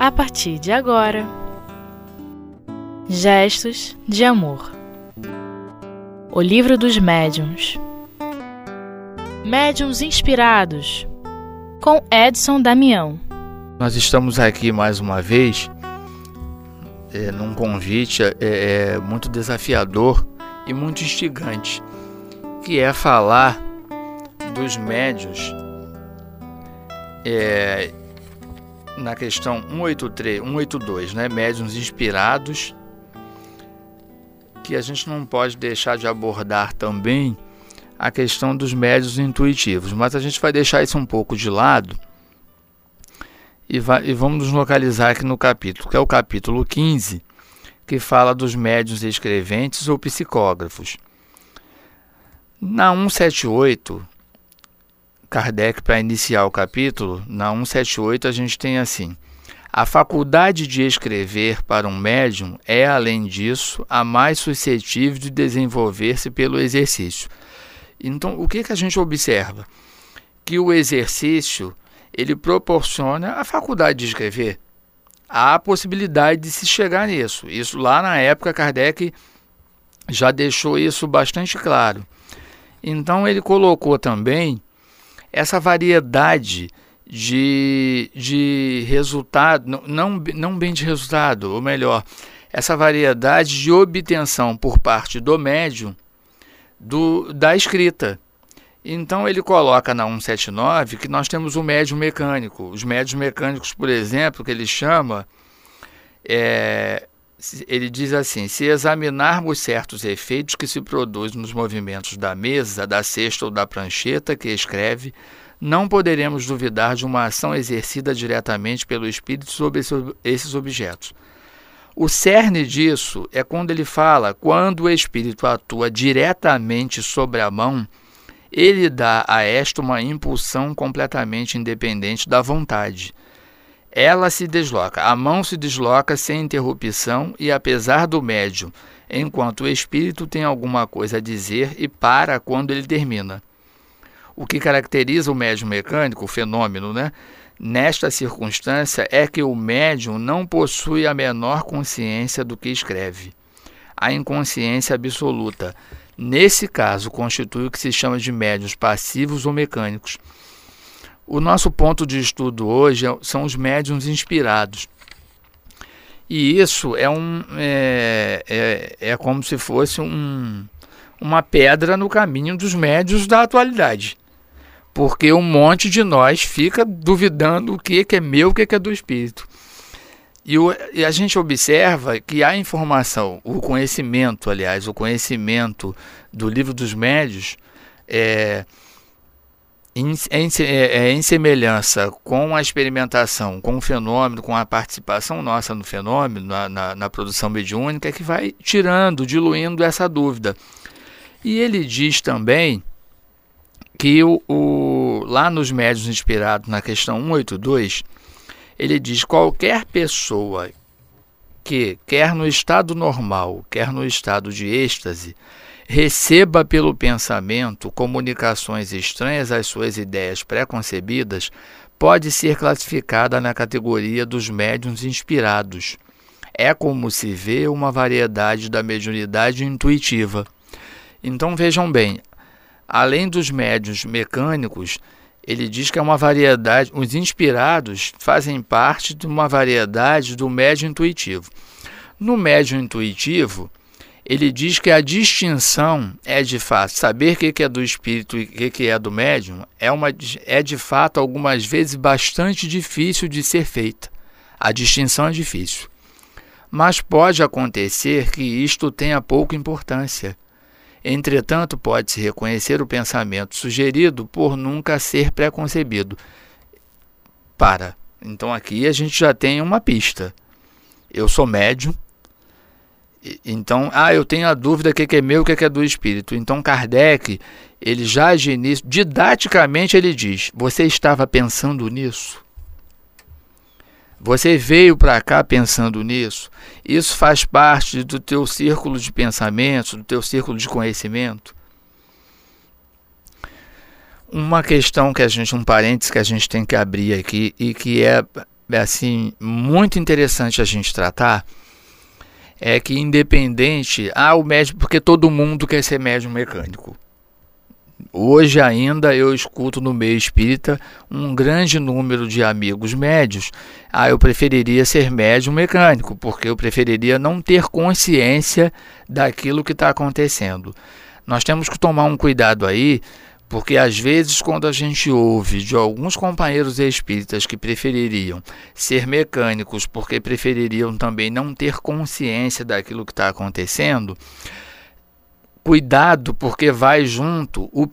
a partir de agora. Gestos de Amor O Livro dos Médiuns Médiuns Inspirados com Edson Damião. Nós estamos aqui mais uma vez é, num convite é, é, muito desafiador e muito instigante, que é falar dos médios é, na questão 183, 182, né? Médiuns inspirados, que a gente não pode deixar de abordar também a questão dos médios intuitivos, mas a gente vai deixar isso um pouco de lado e, vai, e vamos nos localizar aqui no capítulo, que é o capítulo 15, que fala dos médios escreventes ou psicógrafos. Na 178, Kardec, para iniciar o capítulo, na 178 a gente tem assim: a faculdade de escrever para um médium é, além disso, a mais suscetível de desenvolver-se pelo exercício. Então, o que, que a gente observa? Que o exercício ele proporciona a faculdade de escrever. Há a possibilidade de se chegar nisso. Isso lá na época Kardec já deixou isso bastante claro. Então ele colocou também essa variedade de, de resultado, não, não bem de resultado, ou melhor, essa variedade de obtenção por parte do médium do, da escrita. Então ele coloca na 179 que nós temos o médium mecânico. Os médios mecânicos, por exemplo, que ele chama, é, ele diz assim: se examinarmos certos efeitos que se produzem nos movimentos da mesa, da cesta ou da prancheta que escreve, não poderemos duvidar de uma ação exercida diretamente pelo espírito sobre esses objetos. O cerne disso é quando ele fala: quando o espírito atua diretamente sobre a mão, ele dá a esta uma impulsão completamente independente da vontade. Ela se desloca, a mão se desloca sem interrupção e apesar do médium, enquanto o espírito tem alguma coisa a dizer e para quando ele termina. O que caracteriza o médium mecânico, o fenômeno, né? Nesta circunstância é que o médium não possui a menor consciência do que escreve. A inconsciência absoluta. Nesse caso, constitui o que se chama de médios passivos ou mecânicos. O nosso ponto de estudo hoje é, são os médiums inspirados. E isso é, um, é, é, é como se fosse um, uma pedra no caminho dos médios da atualidade porque um monte de nós fica duvidando o que, que é meu, o que, que é do espírito. E, o, e, a gente observa que a informação, o conhecimento, aliás, o conhecimento do livro dos médios é em, em, é, é em semelhança com a experimentação, com o fenômeno, com a participação nossa no fenômeno, na, na, na produção mediúnica, que vai tirando, diluindo essa dúvida. E ele diz também que o, o, lá nos médios inspirados na questão 182, ele diz qualquer pessoa que, quer no estado normal, quer no estado de êxtase, receba pelo pensamento comunicações estranhas às suas ideias preconcebidas, pode ser classificada na categoria dos médiums inspirados. É como se vê uma variedade da mediunidade intuitiva. Então vejam bem, Além dos médios mecânicos, ele diz que é uma variedade, os inspirados fazem parte de uma variedade do médio intuitivo. No médio intuitivo, ele diz que a distinção é de fato, saber o que é do espírito e o que é do médium é, uma, é de fato algumas vezes bastante difícil de ser feita. A distinção é difícil. Mas pode acontecer que isto tenha pouca importância Entretanto, pode-se reconhecer o pensamento sugerido por nunca ser preconcebido. Para. Então aqui a gente já tem uma pista. Eu sou médium. Então, ah, eu tenho a dúvida o que é meu, o que é do espírito. Então Kardec, ele já de início, didaticamente ele diz: "Você estava pensando nisso?" Você veio para cá pensando nisso? Isso faz parte do teu círculo de pensamento, do teu círculo de conhecimento? Uma questão que a gente, um parênteses que a gente tem que abrir aqui e que é assim muito interessante a gente tratar é que independente, ah, o médico, porque todo mundo quer ser médium mecânico. Hoje ainda eu escuto no meio espírita um grande número de amigos médios. Ah, eu preferiria ser médium mecânico, porque eu preferiria não ter consciência daquilo que está acontecendo. Nós temos que tomar um cuidado aí, porque às vezes, quando a gente ouve de alguns companheiros espíritas que prefeririam ser mecânicos porque prefeririam também não ter consciência daquilo que está acontecendo, cuidado, porque vai junto o,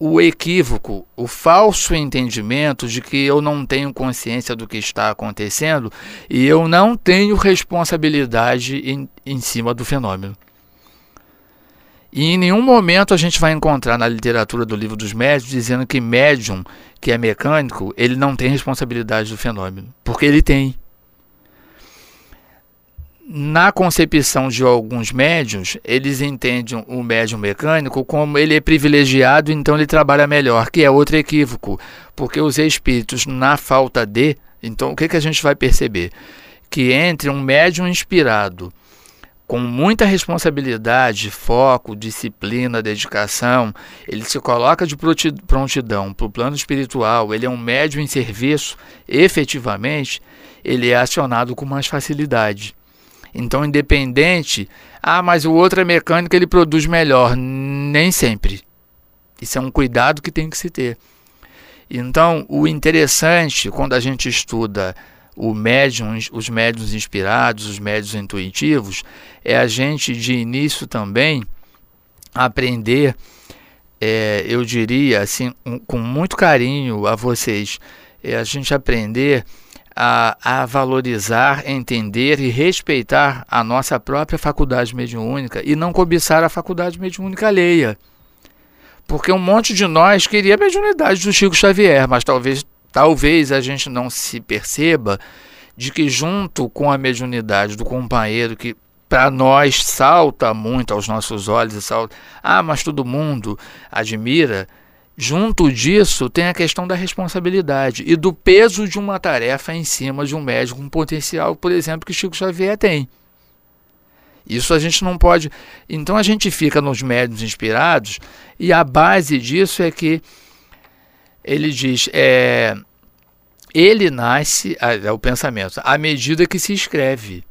o equívoco, o falso entendimento de que eu não tenho consciência do que está acontecendo e eu não tenho responsabilidade em, em cima do fenômeno. E em nenhum momento a gente vai encontrar na literatura do livro dos médios dizendo que médium que é mecânico, ele não tem responsabilidade do fenômeno, porque ele tem. Na concepção de alguns médiums, eles entendem o médium mecânico como ele é privilegiado, então ele trabalha melhor, que é outro equívoco, porque os espíritos, na falta de. Então, o que, que a gente vai perceber? Que entre um médium inspirado com muita responsabilidade, foco, disciplina, dedicação, ele se coloca de prontidão para o plano espiritual, ele é um médium em serviço, efetivamente, ele é acionado com mais facilidade. Então, independente, ah, mas o outro é mecânico, ele produz melhor. Nem sempre. Isso é um cuidado que tem que se ter. Então, o interessante quando a gente estuda o médium, os médiums inspirados, os médiums intuitivos, é a gente de início também aprender, é, eu diria assim, um, com muito carinho a vocês, é a gente aprender a, a, valorizar, entender e respeitar a nossa própria faculdade mediúnica e não cobiçar a faculdade mediúnica alheia. Porque um monte de nós queria a mediunidade do Chico Xavier, mas talvez Talvez a gente não se perceba de que, junto com a mediunidade do companheiro, que para nós salta muito aos nossos olhos, salta, ah, mas todo mundo admira, junto disso tem a questão da responsabilidade e do peso de uma tarefa em cima de um médico com potencial, por exemplo, que Chico Xavier tem. Isso a gente não pode. Então a gente fica nos médios inspirados e a base disso é que ele diz: é, ele nasce, é o pensamento, à medida que se escreve.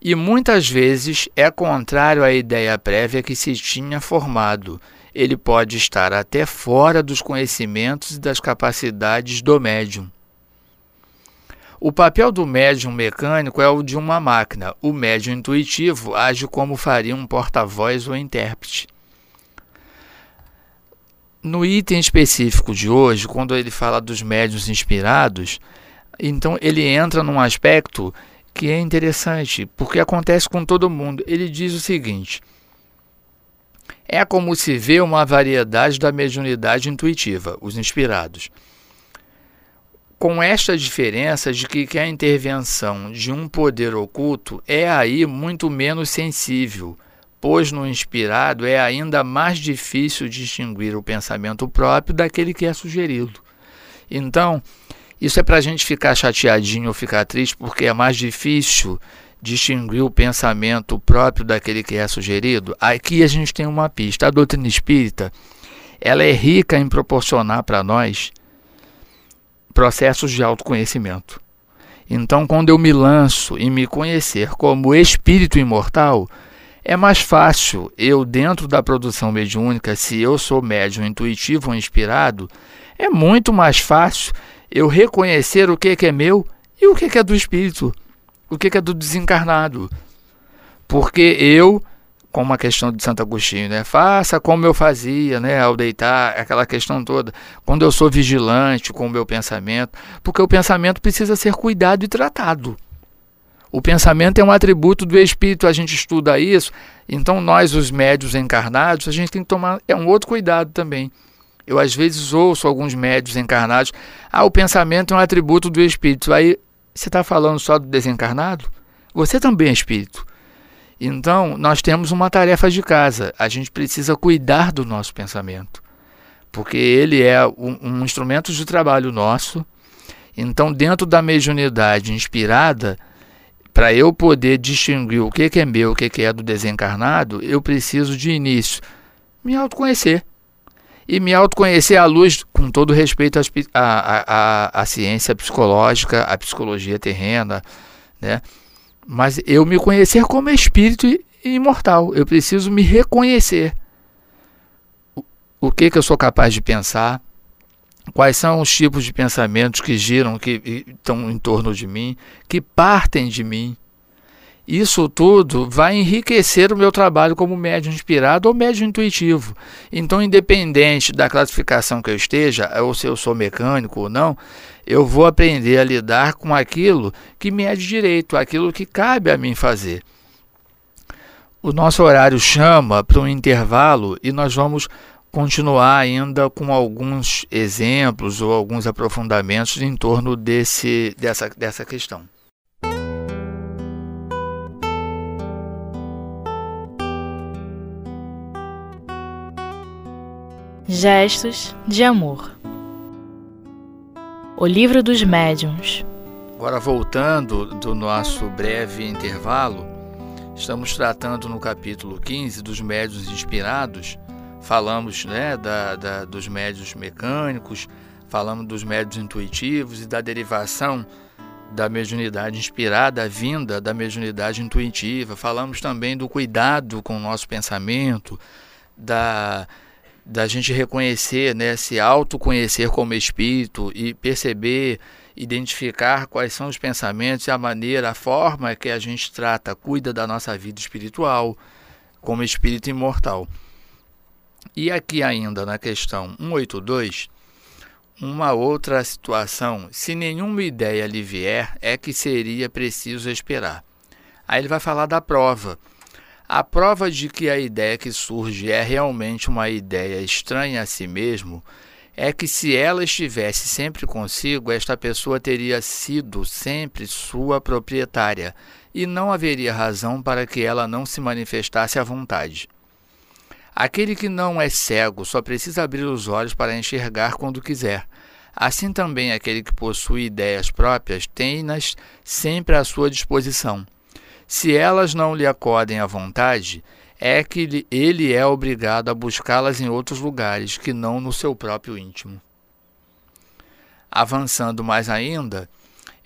E muitas vezes é contrário à ideia prévia que se tinha formado. Ele pode estar até fora dos conhecimentos e das capacidades do médium. O papel do médium mecânico é o de uma máquina. O médium intuitivo age como faria um porta-voz ou intérprete. No item específico de hoje, quando ele fala dos médios inspirados, então ele entra num aspecto que é interessante, porque acontece com todo mundo. Ele diz o seguinte: é como se vê uma variedade da mediunidade intuitiva, os inspirados. Com esta diferença de que, que a intervenção de um poder oculto é aí muito menos sensível pois no inspirado é ainda mais difícil distinguir o pensamento próprio daquele que é sugerido. Então, isso é para a gente ficar chateadinho ou ficar triste, porque é mais difícil distinguir o pensamento próprio daquele que é sugerido. Aqui a gente tem uma pista. A doutrina espírita ela é rica em proporcionar para nós processos de autoconhecimento. Então, quando eu me lanço em me conhecer como espírito imortal, é mais fácil eu, dentro da produção mediúnica, se eu sou médium intuitivo ou inspirado, é muito mais fácil eu reconhecer o que é meu e o que é do espírito, o que é do desencarnado. Porque eu, como a questão de Santo Agostinho, né, faça como eu fazia, né, ao deitar, aquela questão toda, quando eu sou vigilante com o meu pensamento, porque o pensamento precisa ser cuidado e tratado. O pensamento é um atributo do espírito, a gente estuda isso. Então, nós, os médios encarnados, a gente tem que tomar é um outro cuidado também. Eu, às vezes, ouço alguns médios encarnados: ah, o pensamento é um atributo do espírito. Aí, você está falando só do desencarnado? Você também é espírito. Então, nós temos uma tarefa de casa. A gente precisa cuidar do nosso pensamento, porque ele é um, um instrumento de trabalho nosso Então, dentro da mediunidade inspirada, para eu poder distinguir o que, que é meu, o que, que é do desencarnado, eu preciso de início me autoconhecer. E me autoconhecer à luz, com todo respeito à, ciência psicológica, à psicologia terrena, né? mas eu me conhecer como espírito imortal. Eu preciso me reconhecer. O, o que, que eu sou capaz de pensar, quais são os tipos de pensamentos que giram, que estão em torno de mim, que partem de mim. Isso tudo vai enriquecer o meu trabalho como médium inspirado ou médium intuitivo. Então, independente da classificação que eu esteja, ou se eu sou mecânico ou não, eu vou aprender a lidar com aquilo que me é de direito, aquilo que cabe a mim fazer. O nosso horário chama para um intervalo e nós vamos continuar ainda com alguns exemplos ou alguns aprofundamentos em torno desse, dessa, dessa questão. Gestos de Amor O Livro dos Médiuns Agora, voltando do nosso breve intervalo, estamos tratando no capítulo 15 dos médiuns inspirados falamos né, da, da, dos médios mecânicos, falamos dos médios intuitivos e da derivação da mediunidade inspirada, a vinda da mediunidade intuitiva. Falamos também do cuidado com o nosso pensamento, da, da gente reconhecer, né, se autoconhecer como espírito e perceber, identificar quais são os pensamentos e a maneira, a forma que a gente trata, cuida da nossa vida espiritual como espírito imortal. E aqui ainda na questão 182, uma outra situação, se nenhuma ideia lhe vier, é que seria preciso esperar. Aí ele vai falar da prova. A prova de que a ideia que surge é realmente uma ideia estranha a si mesmo é que se ela estivesse sempre consigo, esta pessoa teria sido sempre sua proprietária e não haveria razão para que ela não se manifestasse à vontade. Aquele que não é cego só precisa abrir os olhos para enxergar quando quiser. Assim também aquele que possui ideias próprias tem-nas sempre à sua disposição. Se elas não lhe acodem à vontade, é que ele é obrigado a buscá-las em outros lugares que não no seu próprio íntimo. Avançando mais ainda,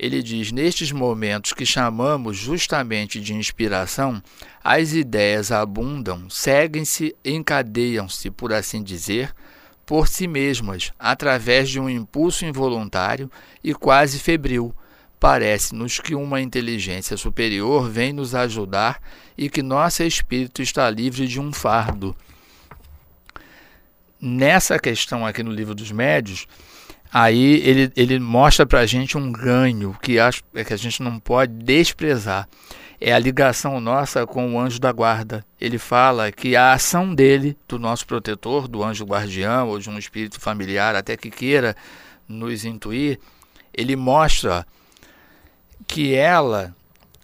ele diz: nestes momentos que chamamos justamente de inspiração, as ideias abundam, seguem-se, encadeiam-se, por assim dizer, por si mesmas, através de um impulso involuntário e quase febril. Parece-nos que uma inteligência superior vem nos ajudar e que nosso espírito está livre de um fardo. Nessa questão aqui no livro dos médios, aí ele, ele mostra para a gente um ganho que, acho, é que a gente não pode desprezar. É a ligação nossa com o anjo da guarda. Ele fala que a ação dele, do nosso protetor, do anjo guardião ou de um espírito familiar, até que queira nos intuir, ele mostra que ela,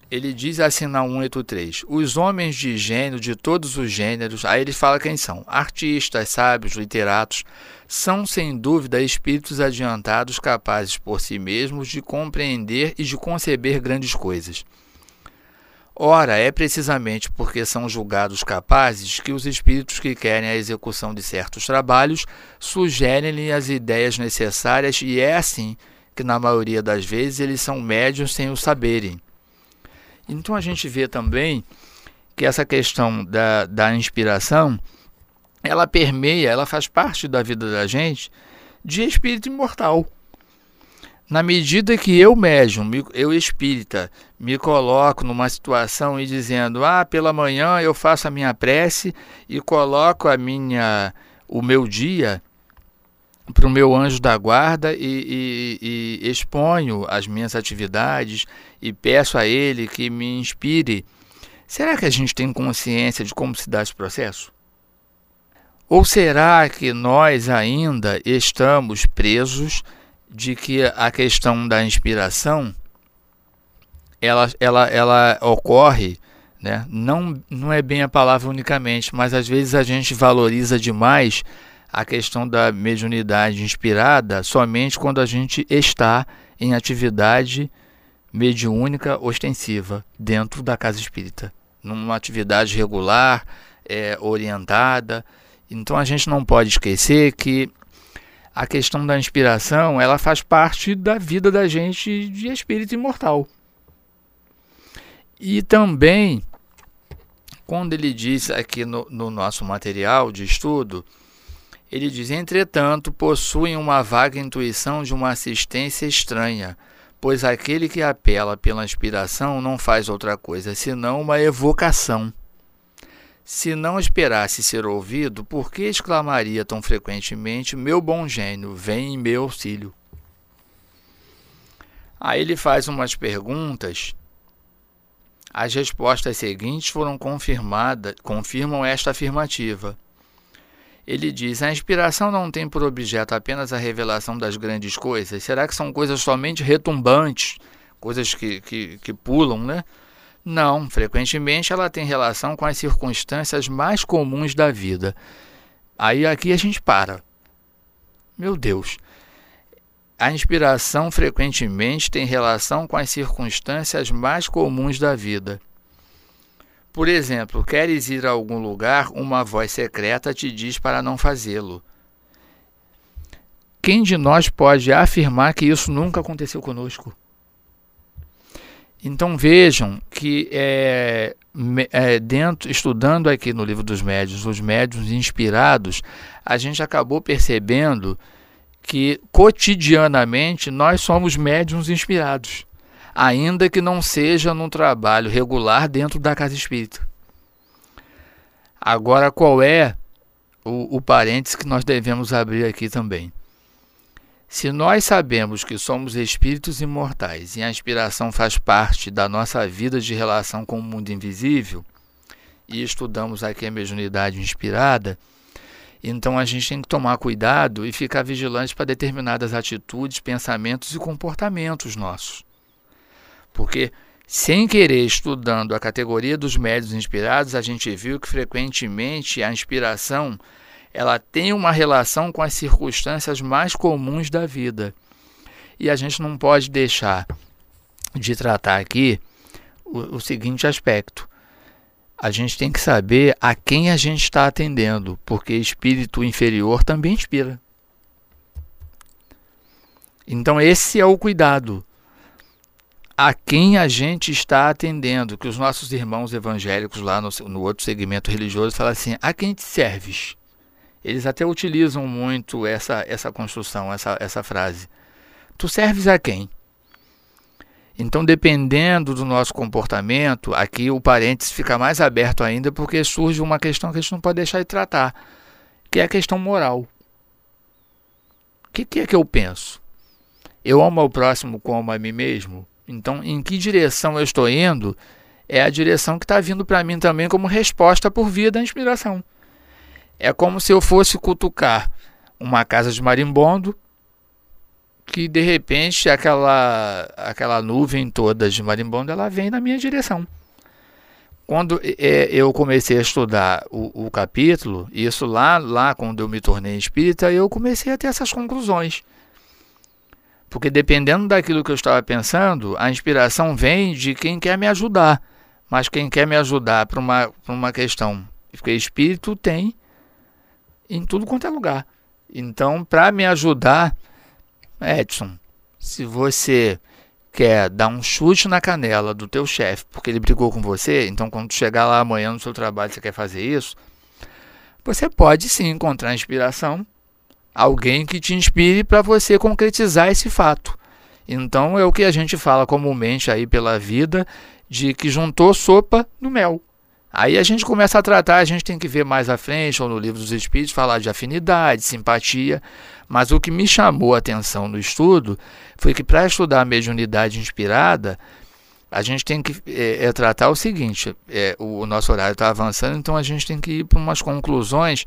ele diz assim na 183, os homens de gênio, de todos os gêneros, aí ele fala quem são: artistas, sábios, literatos, são sem dúvida espíritos adiantados capazes por si mesmos de compreender e de conceber grandes coisas. Ora, é precisamente porque são julgados capazes que os espíritos que querem a execução de certos trabalhos sugerem-lhe as ideias necessárias, e é assim que, na maioria das vezes, eles são médios sem o saberem. Então, a gente vê também que essa questão da, da inspiração ela permeia, ela faz parte da vida da gente de espírito imortal. Na medida que eu, médium, eu espírita, me coloco numa situação e dizendo: "Ah, pela manhã eu faço a minha prece e coloco a minha o meu dia para o meu anjo da guarda e, e, e exponho as minhas atividades e peço a ele que me inspire. Será que a gente tem consciência de como se dá esse processo? Ou será que nós ainda estamos presos de que a questão da inspiração ela, ela, ela ocorre, né? não, não é bem a palavra unicamente, mas às vezes a gente valoriza demais a questão da mediunidade inspirada somente quando a gente está em atividade mediúnica ostensiva dentro da casa espírita, numa atividade regular, é, orientada. Então a gente não pode esquecer que a questão da inspiração ela faz parte da vida da gente de espírito imortal. E também, quando ele diz aqui no, no nosso material de estudo, ele diz: entretanto, possuem uma vaga intuição de uma assistência estranha, pois aquele que apela pela inspiração não faz outra coisa senão uma evocação. Se não esperasse ser ouvido, por que exclamaria tão frequentemente: Meu bom gênio, vem em meu auxílio? Aí ele faz umas perguntas. As respostas seguintes foram confirmadas, confirmam esta afirmativa. Ele diz: A inspiração não tem por objeto apenas a revelação das grandes coisas? Será que são coisas somente retumbantes, coisas que, que, que pulam, né? Não, frequentemente ela tem relação com as circunstâncias mais comuns da vida. Aí aqui a gente para. Meu Deus. A inspiração frequentemente tem relação com as circunstâncias mais comuns da vida. Por exemplo, queres ir a algum lugar, uma voz secreta te diz para não fazê-lo. Quem de nós pode afirmar que isso nunca aconteceu conosco? Então vejam que é, é, dentro, estudando aqui no livro dos médios, os médios inspirados, a gente acabou percebendo que cotidianamente nós somos médiums inspirados, ainda que não seja num trabalho regular dentro da casa espírita. Agora, qual é o, o parênteses que nós devemos abrir aqui também? Se nós sabemos que somos espíritos imortais e a inspiração faz parte da nossa vida de relação com o mundo invisível, e estudamos aqui a mediunidade inspirada, então a gente tem que tomar cuidado e ficar vigilante para determinadas atitudes, pensamentos e comportamentos nossos. Porque, sem querer, estudando a categoria dos médios inspirados, a gente viu que frequentemente a inspiração ela tem uma relação com as circunstâncias mais comuns da vida. E a gente não pode deixar de tratar aqui o, o seguinte aspecto. A gente tem que saber a quem a gente está atendendo, porque espírito inferior também inspira. Então, esse é o cuidado. A quem a gente está atendendo, que os nossos irmãos evangélicos lá no, no outro segmento religioso falam assim: a quem te serves? Eles até utilizam muito essa, essa construção, essa, essa frase. Tu serves a quem? Então, dependendo do nosso comportamento, aqui o parênteses fica mais aberto ainda, porque surge uma questão que a gente não pode deixar de tratar, que é a questão moral. O que, que é que eu penso? Eu amo ao próximo como a mim mesmo? Então, em que direção eu estou indo é a direção que está vindo para mim também como resposta por via da inspiração. É como se eu fosse cutucar uma casa de marimbondo que de repente aquela aquela nuvem toda de marimbondo ela vem na minha direção. Quando é, eu comecei a estudar o, o, capítulo, isso lá lá quando eu me tornei espírita, eu comecei a ter essas conclusões. Porque dependendo daquilo que eu estava pensando, a inspiração vem de quem quer me ajudar. Mas quem quer me ajudar para uma, uma questão, porque espírito tem em tudo quanto é lugar. Então, para me ajudar, Edson, se você quer dar um chute na canela do teu chefe porque ele brigou com você, então quando chegar lá amanhã no seu trabalho você quer fazer isso, você pode sim encontrar inspiração, alguém que te inspire para você concretizar esse fato. Então é o que a gente fala comumente aí pela vida de que juntou sopa no mel. Aí a gente começa a tratar, a gente tem que ver mais à frente, ou no livro dos Espíritos, falar de afinidade, simpatia. Mas o que me chamou a atenção no estudo foi que para estudar a mediunidade inspirada, a gente tem que é, é tratar o seguinte: é, o, o nosso horário está avançando, então a gente tem que ir para umas conclusões,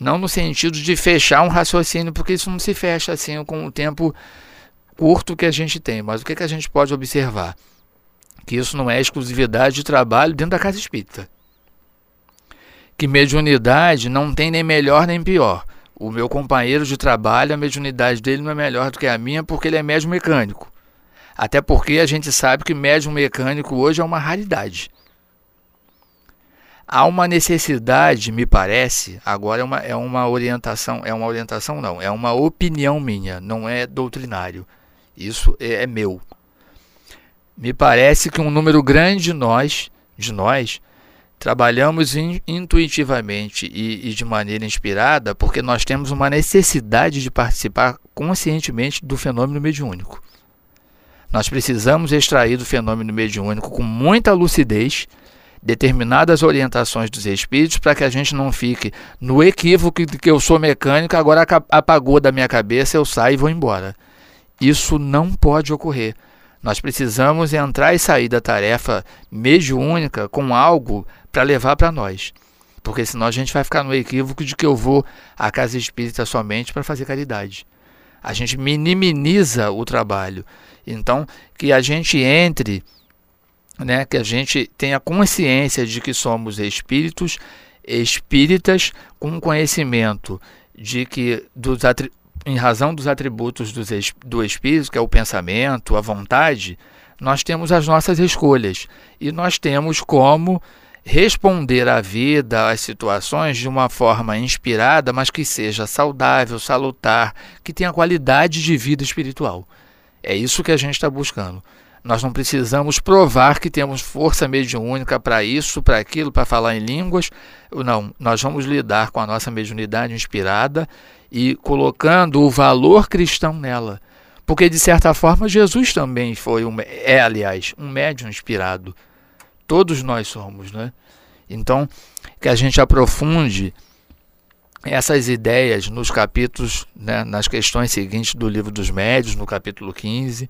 não no sentido de fechar um raciocínio, porque isso não se fecha assim com o tempo curto que a gente tem. Mas o que, que a gente pode observar? Que isso não é exclusividade de trabalho dentro da casa espírita que mediunidade não tem nem melhor nem pior. O meu companheiro de trabalho, a mediunidade dele não é melhor do que a minha porque ele é médium mecânico. Até porque a gente sabe que médium mecânico hoje é uma raridade. Há uma necessidade, me parece, agora é uma, é uma orientação, é uma orientação não, é uma opinião minha, não é doutrinário. Isso é, é meu. Me parece que um número grande de nós, de nós, trabalhamos in, intuitivamente e, e de maneira inspirada porque nós temos uma necessidade de participar conscientemente do fenômeno mediúnico. Nós precisamos extrair do fenômeno mediúnico com muita lucidez determinadas orientações dos espíritos para que a gente não fique no equívoco de que eu sou mecânico, agora apagou da minha cabeça, eu saio e vou embora. Isso não pode ocorrer. Nós precisamos entrar e sair da tarefa mediúnica com algo para levar para nós. Porque senão a gente vai ficar no equívoco de que eu vou à casa espírita somente para fazer caridade. A gente minimiza o trabalho. Então, que a gente entre, né, que a gente tenha consciência de que somos espíritos espíritas com conhecimento de que dos em razão dos atributos do espírito, que é o pensamento, a vontade, nós temos as nossas escolhas e nós temos como responder à vida, às situações de uma forma inspirada, mas que seja saudável, salutar, que tenha qualidade de vida espiritual. É isso que a gente está buscando. Nós não precisamos provar que temos força mediúnica para isso, para aquilo, para falar em línguas. Não, nós vamos lidar com a nossa mediunidade inspirada e colocando o valor cristão nela. Porque, de certa forma, Jesus também foi, um, é, aliás, um médium inspirado. Todos nós somos, né? Então, que a gente aprofunde essas ideias nos capítulos, né, nas questões seguintes do livro dos médios, no capítulo 15,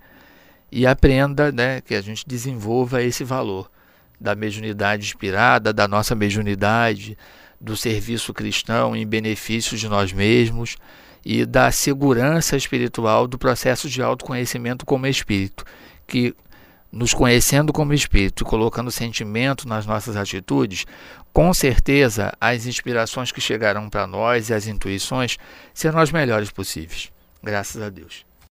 e aprenda né, que a gente desenvolva esse valor da mediunidade inspirada, da nossa mediunidade, do serviço cristão em benefício de nós mesmos e da segurança espiritual do processo de autoconhecimento como espírito, que nos conhecendo como espírito e colocando sentimento nas nossas atitudes, com certeza as inspirações que chegarão para nós e as intuições serão as melhores possíveis. Graças a Deus.